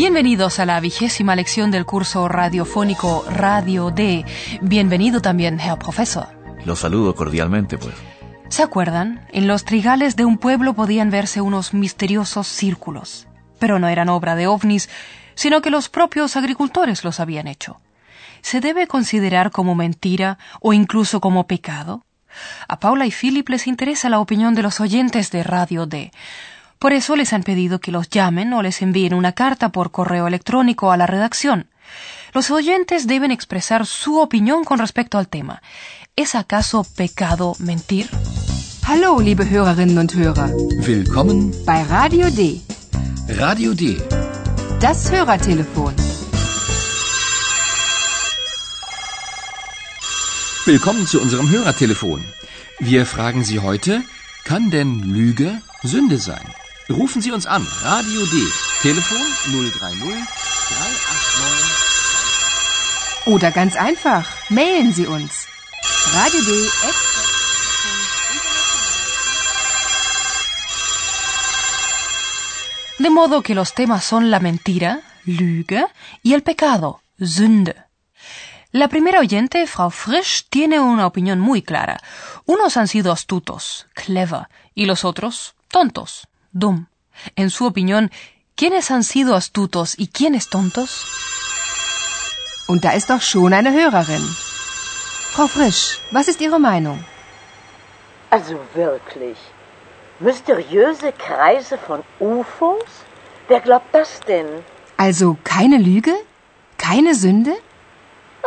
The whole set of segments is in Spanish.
Bienvenidos a la vigésima lección del curso radiofónico Radio D. Bienvenido también, Herr Profesor. Los saludo cordialmente, pues. ¿Se acuerdan? En los trigales de un pueblo podían verse unos misteriosos círculos. Pero no eran obra de ovnis, sino que los propios agricultores los habían hecho. ¿Se debe considerar como mentira o incluso como pecado? A Paula y Philip les interesa la opinión de los oyentes de Radio D. Por eso les han pedido que los llamen o les envíen una carta por correo electrónico a la redacción. Los oyentes deben expresar su opinión con respecto al tema. ¿Es acaso pecado mentir? Hallo, liebe Hörerinnen und Hörer, Willkommen bei Radio D, Radio D. das Hörertelefon. Willkommen zu unserem Hörertelefon. Wir fragen Sie heute, kann denn Lüge Sünde sein? Rufen Sie uns an, Radio D, Telefon 030 389. Oder ganz einfach, mailen Sie uns. Radio D. De modo que los temas son la mentira, Lüge, y el pecado, Sünde. La primera oyente, Frau Frisch, tiene una opinión muy clara. Unos han sido astutos, clever, y los otros, tontos, dumm. En su opinión, ¿quiénes han sido astutos y quiénes tontos? Und da ist doch schon eine Hörerin. Frau Frisch, was ist Ihre Meinung? Also wirklich. Mysteriöse Kreise von UFOs? Wer glaubt das denn? Also keine Lüge? Keine Sünde?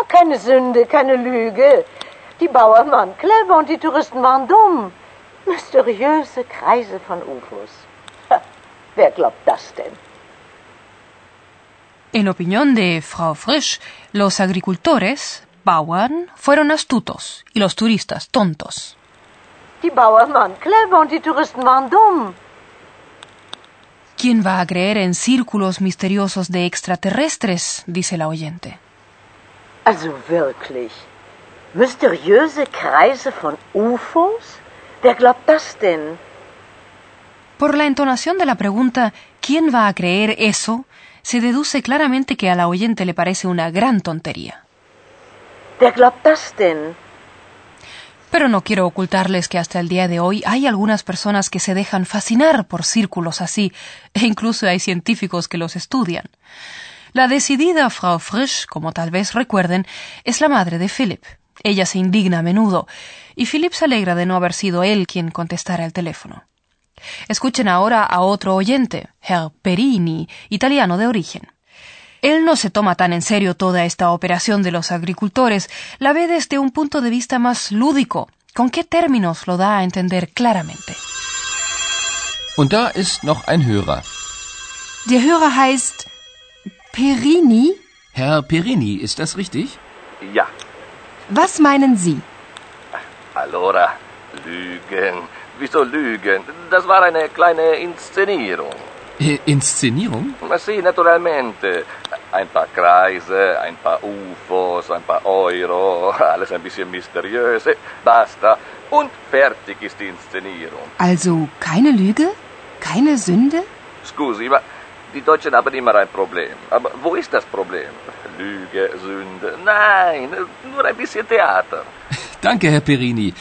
Keine Sünde, keine Lüge. Die Bauern waren clever und die Touristen waren dumm. Mysteriöse Kreise von UFOs. Wer glaubt das denn? En opinión de Frau Frisch, los agricultores, Bauern, fueron astutos y los turistas tontos. Die Bauern waren clever und die Touristen waren dumm. ¿Quién va a creer en círculos misteriosos de extraterrestres? dice la oyente. Also wirklich. Mysteriöse Kreise von UFOs? Wer glaubt das denn? Por la entonación de la pregunta ¿quién va a creer eso? se deduce claramente que a la oyente le parece una gran tontería. Denn? Pero no quiero ocultarles que hasta el día de hoy hay algunas personas que se dejan fascinar por círculos así, e incluso hay científicos que los estudian. La decidida Frau Frisch, como tal vez recuerden, es la madre de Philip. Ella se indigna a menudo, y Philip se alegra de no haber sido él quien contestara el teléfono. Escuchen ahora a otro oyente, Herr Perini, italiano de origen. Él no se toma tan en serio toda esta operación de los agricultores, la ve desde un punto de vista más lúdico. ¿Con qué términos lo da a entender claramente? Und da ist noch ein Hörer. Der Hörer heißt Perini. Herr Perini, ist das richtig? Ja, Was meinen Sie? allora, Lügen. Wieso Lügen? Das war eine kleine Inszenierung. Inszenierung? Sì, naturalmente. Ein paar Kreise, ein paar UFOs, ein paar Euro, alles ein bisschen mysteriös. Eh, Basta. Und fertig ist die Inszenierung. Also keine Lüge? Keine Sünde? Scusi, ma die Deutschen haben immer ein Problem. Aber wo ist das Problem? Lüge, Sünde. Nein, nur ein bisschen Theater. Danke, Herr Perini.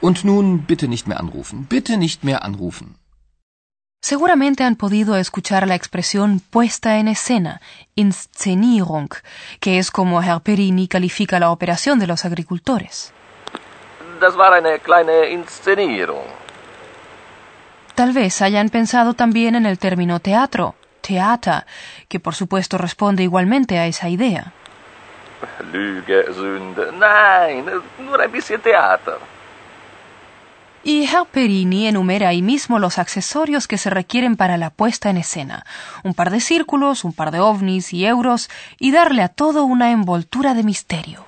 Und nun bitte nicht mehr anrufen. Bitte nicht mehr anrufen. Seguramente han podido escuchar la expresión puesta en escena, Inszenierung, que es como Herr Perini califica la operación de los agricultores. Das war eine kleine Inszenierung. Tal vez hayan pensado también en el término teatro, Theater, que por supuesto responde igualmente a esa idea. Lüge, Sünde. Nein, nur ein bisschen Theater. Y Herr Perini enumera ahí mismo los accesorios que se requieren para la puesta en escena. Un par de círculos, un par de ovnis y euros, y darle a todo una envoltura de misterio.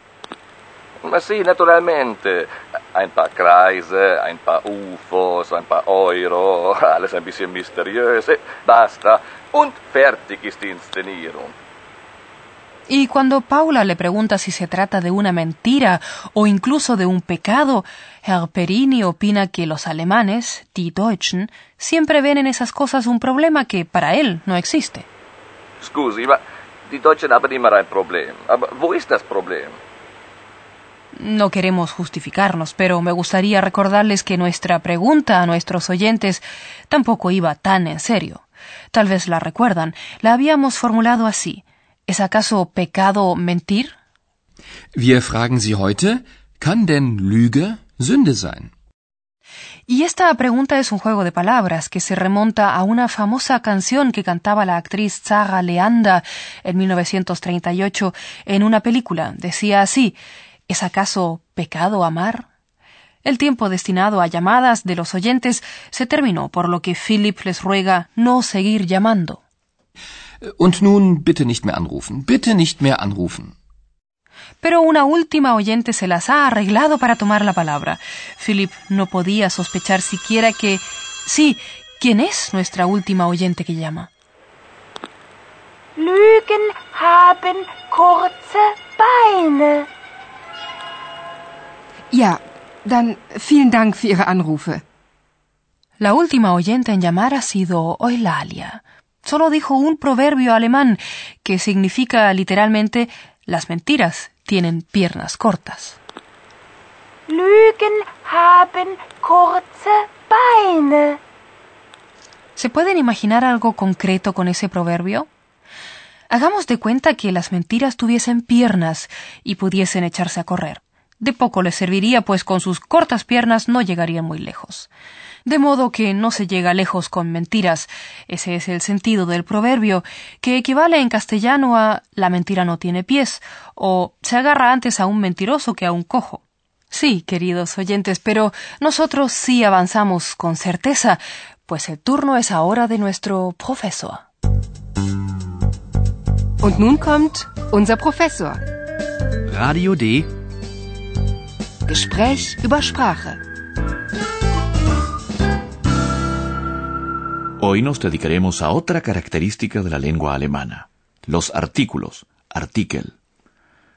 Sì, naturalmente. Ein paar Kreise, ein paar UFOs, ein paar Euro, alles ein bisschen mysteriös. Basta. Und fertig ist die Inszenierung. Y cuando Paula le pregunta si se trata de una mentira o incluso de un pecado, Herr Perini opina que los alemanes, die Deutschen, siempre ven en esas cosas un problema que para él no existe. Scusi, ma die Deutschen haben immer ein Problem. Aber wo ist das Problem? No queremos justificarnos, pero me gustaría recordarles que nuestra pregunta a nuestros oyentes tampoco iba tan en serio. Tal vez la recuerdan. La habíamos formulado así. ¿Es acaso pecado mentir? Wir fragen Sie heute, kann denn Lüge Sünde sein? Y esta pregunta es un juego de palabras que se remonta a una famosa canción que cantaba la actriz Zara Leanda en 1938 en una película. Decía así, ¿es acaso pecado amar? El tiempo destinado a llamadas de los oyentes se terminó, por lo que Philip les ruega no seguir llamando. Und nun bitte nicht mehr anrufen. Bitte nicht mehr anrufen. Pero una última oyente se las ha arreglado para tomar la palabra. Philip no podía sospechar siquiera que... Sí, ¿quién es nuestra última oyente que llama? Lügen haben kurze Beine. Ja, dann vielen Dank für Ihre Anrufe. La última oyente en llamar ha sido Eulalia. Solo dijo un proverbio alemán que significa literalmente las mentiras tienen piernas cortas. Lügen haben kurze Beine. ¿Se pueden imaginar algo concreto con ese proverbio? Hagamos de cuenta que las mentiras tuviesen piernas y pudiesen echarse a correr. De poco les serviría, pues con sus cortas piernas no llegarían muy lejos. De modo que no se llega lejos con mentiras. Ese es el sentido del proverbio, que equivale en castellano a la mentira no tiene pies, o se agarra antes a un mentiroso que a un cojo. Sí, queridos oyentes, pero nosotros sí avanzamos con certeza, pues el turno es ahora de nuestro profesor. Und nun kommt unser Professor. Radio D. Gespräch über Sprache. Hoy nos dedicaremos a otra característica de la lengua alemana, los artículos, artikel.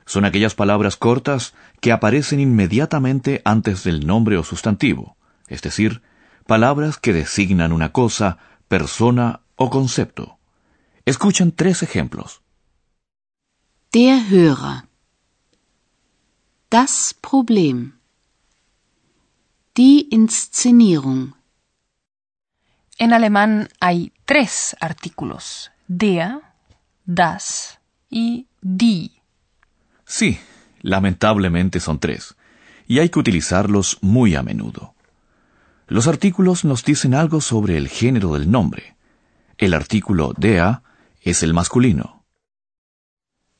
Son aquellas palabras cortas que aparecen inmediatamente antes del nombre o sustantivo, es decir, palabras que designan una cosa, persona o concepto. Escuchen tres ejemplos. Der Hörer. Das Problem. Die Inszenierung. En alemán hay tres artículos, der, das y die. Sí, lamentablemente son tres, y hay que utilizarlos muy a menudo. Los artículos nos dicen algo sobre el género del nombre. El artículo der es el masculino.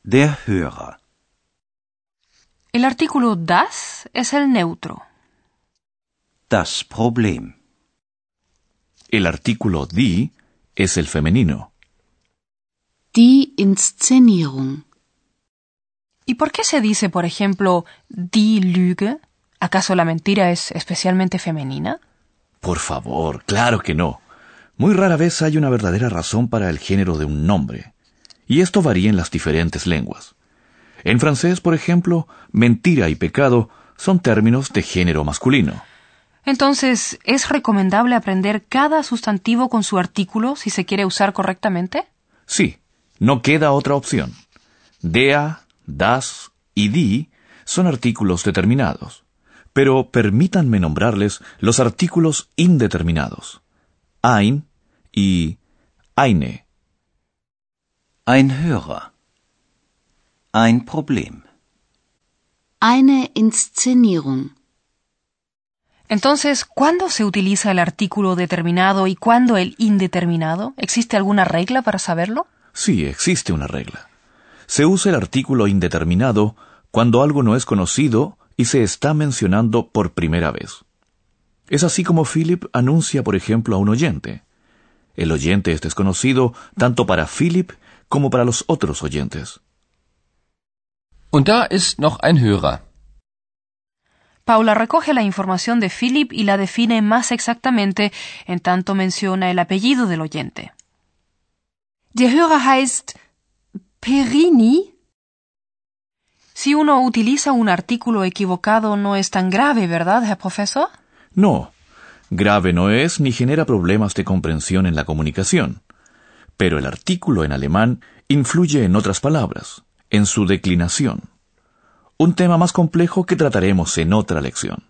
Der Hörer. El artículo das es el neutro. Das Problem. El artículo die es el femenino. Die Inszenierung. ¿Y por qué se dice, por ejemplo, die Lüge? ¿Acaso la mentira es especialmente femenina? Por favor, claro que no. Muy rara vez hay una verdadera razón para el género de un nombre. Y esto varía en las diferentes lenguas. En francés, por ejemplo, mentira y pecado son términos de género masculino. Entonces, ¿es recomendable aprender cada sustantivo con su artículo si se quiere usar correctamente? Sí, no queda otra opción. Der, das y die son artículos determinados, pero permítanme nombrarles los artículos indeterminados. Ein y eine. Ein Hörer. Ein Problem. Eine Inszenierung. Entonces, ¿cuándo se utiliza el artículo determinado y cuándo el indeterminado? ¿Existe alguna regla para saberlo? Sí, existe una regla. Se usa el artículo indeterminado cuando algo no es conocido y se está mencionando por primera vez. Es así como Philip anuncia, por ejemplo, a un oyente. El oyente es desconocido tanto para Philip como para los otros oyentes. Und da ist noch ein Hörer. Paula recoge la información de Philip y la define más exactamente, en tanto menciona el apellido del oyente. Der Hörer heißt Perini? Si uno utiliza un artículo equivocado no es tan grave, ¿verdad, Herr Profesor? No, grave no es ni genera problemas de comprensión en la comunicación. Pero el artículo en alemán influye en otras palabras, en su declinación. Un tema más complejo que trataremos en otra lección.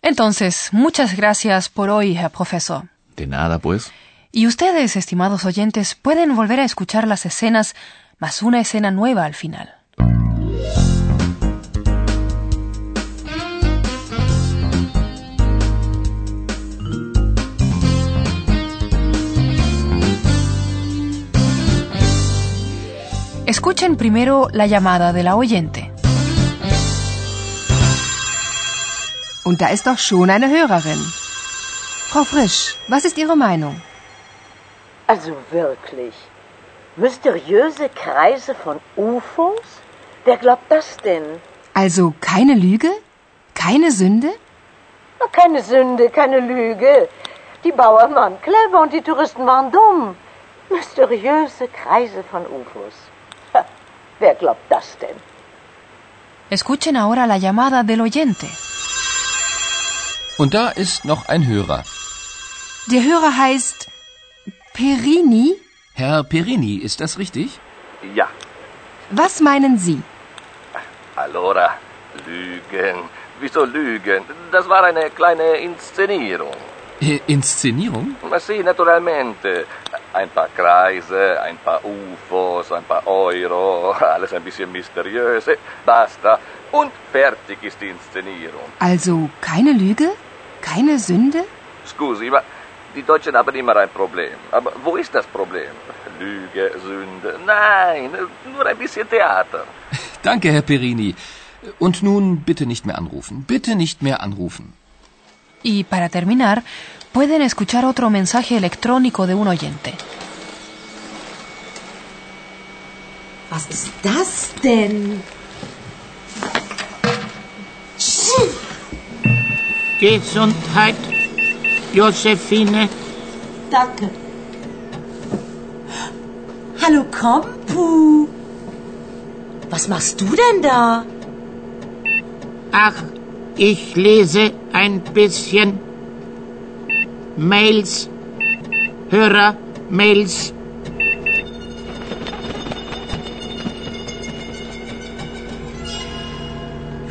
Entonces, muchas gracias por hoy, Herr Profesor. De nada, pues. Y ustedes, estimados oyentes, pueden volver a escuchar las escenas más una escena nueva al final. Escuchen primero la llamada de la oyente. Und da ist doch schon eine Hörerin. Frau Frisch, was ist Ihre Meinung? Also wirklich. Mysteriöse Kreise von UFOs? Wer glaubt das denn? Also keine Lüge? Keine Sünde? Na, Keine Sünde, keine Lüge. Die Bauern waren clever und die Touristen waren dumm. Mysteriöse Kreise von UFOs. Ha, Wer glaubt das denn? Escuchen ahora la llamada del oyente. Und da ist noch ein Hörer. Der Hörer heißt Perini? Herr Perini, ist das richtig? Ja, Was meinen Sie? allora, Lügen. Wieso Lügen? Das war eine kleine Inszenierung. Äh, Inszenierung? Ma sì, naturalmente. Ein paar Kreise, ein paar UFOs, ein paar Euro, alles ein bisschen mysteriös. Basta. Und fertig ist die Inszenierung. Also keine Lüge? Keine Sünde? Scusi, ma die Deutschen haben immer ein Problem. Aber wo ist das Problem? Lüge, Sünde. Nein, nur ein bisschen Theater. Danke, Herr Perini. Und nun bitte nicht mehr anrufen. Bitte nicht mehr anrufen. Y para terminar, pueden escuchar otro mensaje electrónico de un oyente. Was ist das denn? Gesundheit, Josephine. Danke. Hallo Kompu. Was machst du denn da? Ach, ich lese ein bisschen Mails, Hörer-Mails.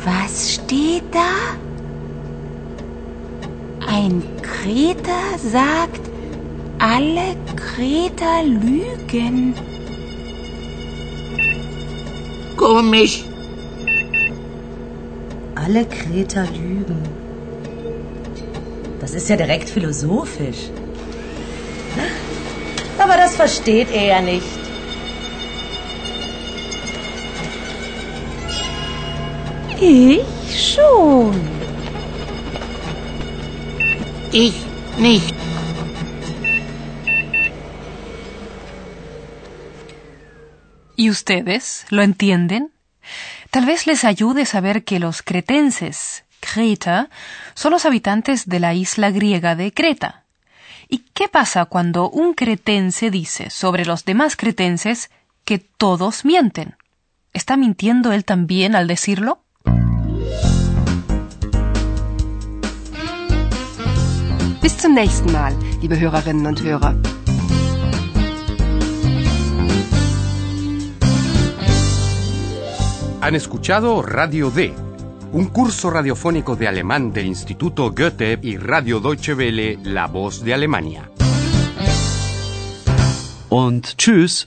Was steht da? Ein Kreter sagt, alle Kreter lügen. Komisch. Alle Kreter lügen. Das ist ja direkt philosophisch. Aber das versteht er ja nicht. Ich schon. ¿Y ustedes lo entienden? Tal vez les ayude saber que los cretenses, Creta, son los habitantes de la isla griega de Creta. ¿Y qué pasa cuando un cretense dice sobre los demás cretenses que todos mienten? ¿Está mintiendo él también al decirlo? Bis zum nächsten Mal, liebe Hörerinnen und Hörer. Han escuchado Radio D, un curso radiofónico de alemán del Instituto Goethe y Radio Deutsche Welle, La Voz de Alemania. Und tschüss.